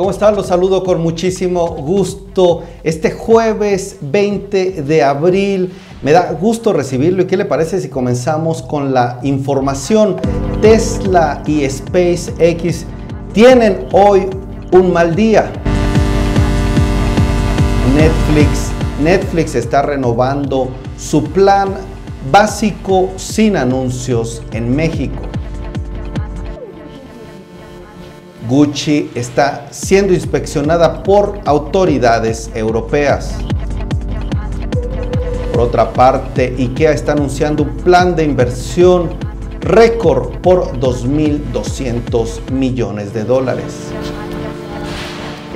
¿Cómo están? Los saludo con muchísimo gusto. Este jueves 20 de abril me da gusto recibirlo y qué le parece si comenzamos con la información. Tesla y SpaceX tienen hoy un mal día. Netflix, Netflix está renovando su plan básico sin anuncios en México. Gucci está siendo inspeccionada por autoridades europeas. Por otra parte, IKEA está anunciando un plan de inversión récord por 2.200 millones de dólares.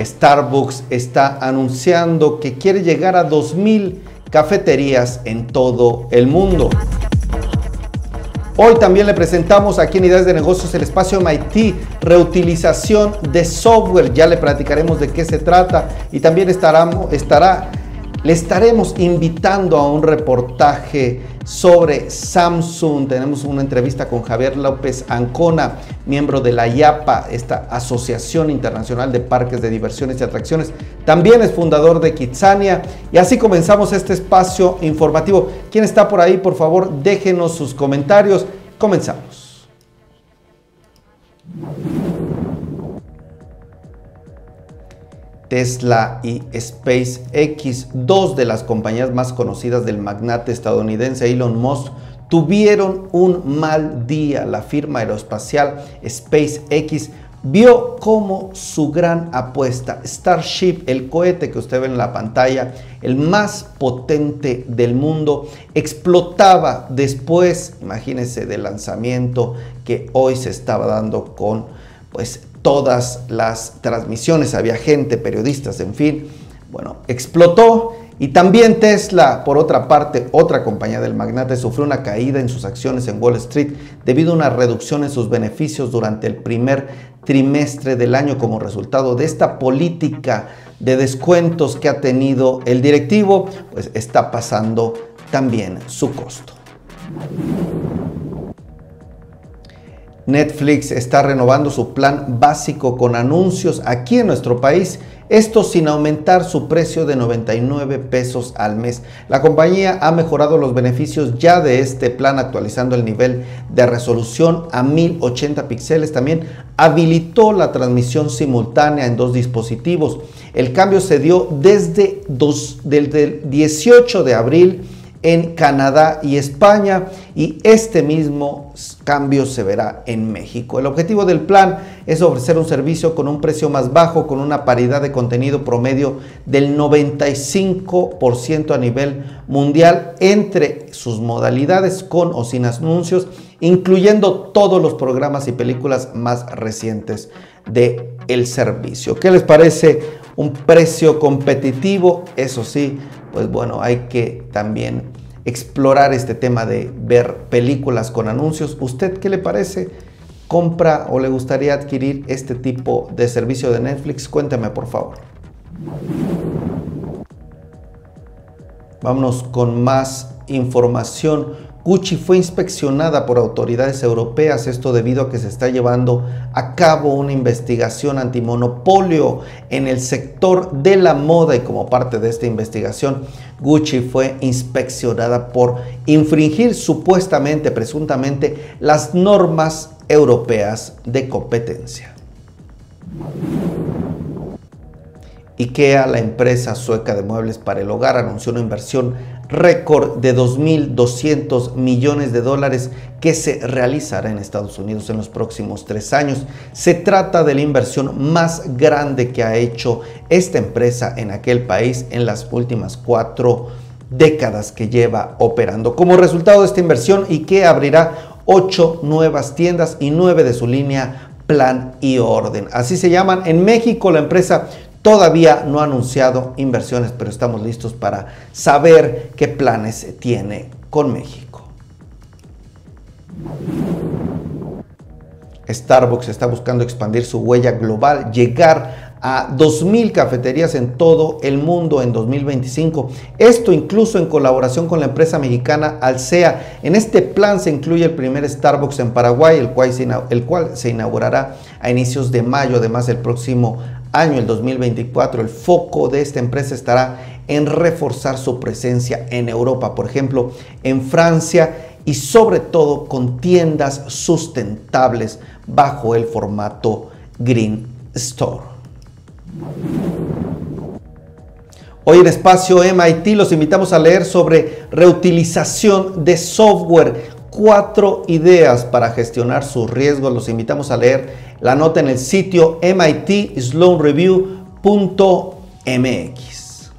Starbucks está anunciando que quiere llegar a 2.000 cafeterías en todo el mundo. Hoy también le presentamos aquí en Ideas de Negocios el espacio MIT, reutilización de software. Ya le platicaremos de qué se trata y también estará, estará le estaremos invitando a un reportaje sobre Samsung. Tenemos una entrevista con Javier López Ancona, miembro de la IAPA, esta Asociación Internacional de Parques de Diversiones y Atracciones. También es fundador de Kitsania. Y así comenzamos este espacio informativo. ¿Quién está por ahí? Por favor, déjenos sus comentarios. Comenzamos. Tesla y SpaceX, dos de las compañías más conocidas del magnate estadounidense Elon Musk, tuvieron un mal día. La firma aeroespacial SpaceX vio como su gran apuesta, Starship, el cohete que usted ve en la pantalla, el más potente del mundo, explotaba después, imagínense, del lanzamiento que hoy se estaba dando con pues todas las transmisiones, había gente, periodistas, en fin. Bueno, explotó y también Tesla, por otra parte, otra compañía del magnate, sufrió una caída en sus acciones en Wall Street debido a una reducción en sus beneficios durante el primer trimestre del año como resultado de esta política de descuentos que ha tenido el directivo, pues está pasando también su costo. Netflix está renovando su plan básico con anuncios aquí en nuestro país, esto sin aumentar su precio de 99 pesos al mes. La compañía ha mejorado los beneficios ya de este plan actualizando el nivel de resolución a 1080 píxeles. También habilitó la transmisión simultánea en dos dispositivos. El cambio se dio desde, el 18 de abril en Canadá y España y este mismo cambio se verá en México. El objetivo del plan es ofrecer un servicio con un precio más bajo, con una paridad de contenido promedio del 95% a nivel mundial entre sus modalidades con o sin anuncios, incluyendo todos los programas y películas más recientes de servicio. ¿Qué les parece? Un precio competitivo, eso sí, pues bueno, hay que también explorar este tema de ver películas con anuncios. ¿Usted qué le parece? ¿Compra o le gustaría adquirir este tipo de servicio de Netflix? Cuénteme por favor. Vámonos con más información. Gucci fue inspeccionada por autoridades europeas, esto debido a que se está llevando a cabo una investigación antimonopolio en el sector de la moda y como parte de esta investigación, Gucci fue inspeccionada por infringir supuestamente, presuntamente, las normas europeas de competencia. IKEA, la empresa sueca de muebles para el hogar, anunció una inversión récord de 2.200 millones de dólares que se realizará en Estados Unidos en los próximos tres años. Se trata de la inversión más grande que ha hecho esta empresa en aquel país en las últimas cuatro décadas que lleva operando. Como resultado de esta inversión, IKEA abrirá ocho nuevas tiendas y nueve de su línea Plan y Orden. Así se llaman. En México la empresa Todavía no ha anunciado inversiones, pero estamos listos para saber qué planes tiene con México. Starbucks está buscando expandir su huella global, llegar a 2.000 cafeterías en todo el mundo en 2025. Esto incluso en colaboración con la empresa mexicana Alsea. En este plan se incluye el primer Starbucks en Paraguay, el cual se, inaugurará a inicios de mayo, además el próximo año, el 2024, el foco de esta empresa estará en reforzar su presencia en Europa, por ejemplo, en Francia y sobre todo con tiendas sustentables bajo el formato Green Store. Hoy en Espacio MIT los invitamos a leer sobre reutilización de software. Cuatro ideas para gestionar sus riesgos. Los invitamos a leer la nota en el sitio mitsloanreview.mx.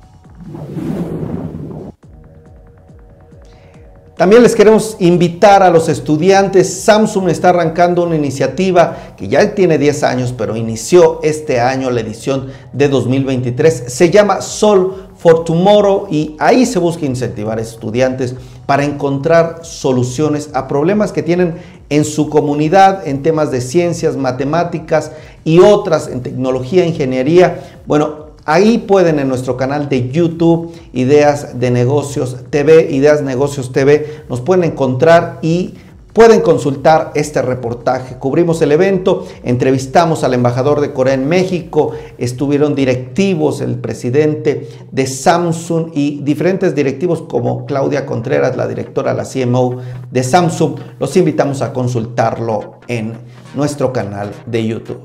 También les queremos invitar a los estudiantes. Samsung está arrancando una iniciativa que ya tiene 10 años, pero inició este año la edición de 2023. Se llama Sol for Tomorrow y ahí se busca incentivar a estudiantes para encontrar soluciones a problemas que tienen en su comunidad en temas de ciencias, matemáticas y otras en tecnología, ingeniería. Bueno, Ahí pueden en nuestro canal de YouTube, Ideas de Negocios TV, Ideas Negocios TV, nos pueden encontrar y pueden consultar este reportaje. Cubrimos el evento, entrevistamos al embajador de Corea en México, estuvieron directivos, el presidente de Samsung y diferentes directivos como Claudia Contreras, la directora, la CMO de Samsung. Los invitamos a consultarlo en nuestro canal de YouTube.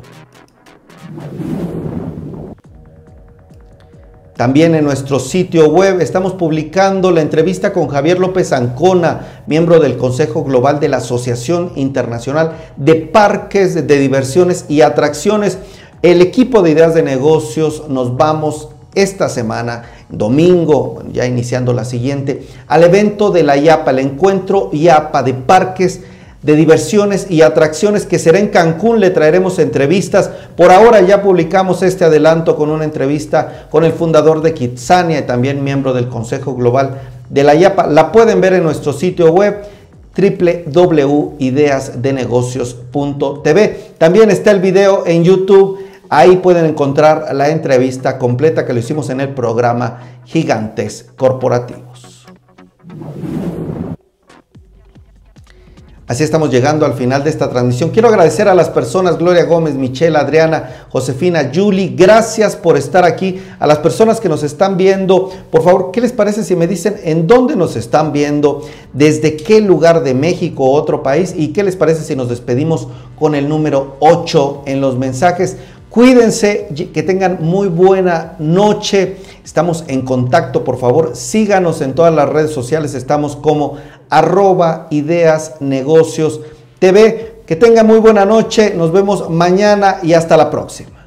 También en nuestro sitio web estamos publicando la entrevista con Javier López Ancona, miembro del Consejo Global de la Asociación Internacional de Parques de Diversiones y Atracciones. El equipo de ideas de negocios nos vamos esta semana, domingo, ya iniciando la siguiente, al evento de la IAPA, el encuentro IAPA de Parques de diversiones y atracciones que será en Cancún. Le traeremos entrevistas. Por ahora ya publicamos este adelanto con una entrevista con el fundador de Kitsania y también miembro del Consejo Global de la IAPA. La pueden ver en nuestro sitio web www.ideasdenegocios.tv. También está el video en YouTube. Ahí pueden encontrar la entrevista completa que lo hicimos en el programa Gigantes Corporativos. Así estamos llegando al final de esta transmisión. Quiero agradecer a las personas, Gloria Gómez, Michelle, Adriana, Josefina, Julie, gracias por estar aquí. A las personas que nos están viendo, por favor, ¿qué les parece si me dicen en dónde nos están viendo? ¿Desde qué lugar de México o otro país? ¿Y qué les parece si nos despedimos con el número 8 en los mensajes? Cuídense, que tengan muy buena noche. Estamos en contacto, por favor, síganos en todas las redes sociales. Estamos como arroba ideas negocios TV. Que tengan muy buena noche. Nos vemos mañana y hasta la próxima.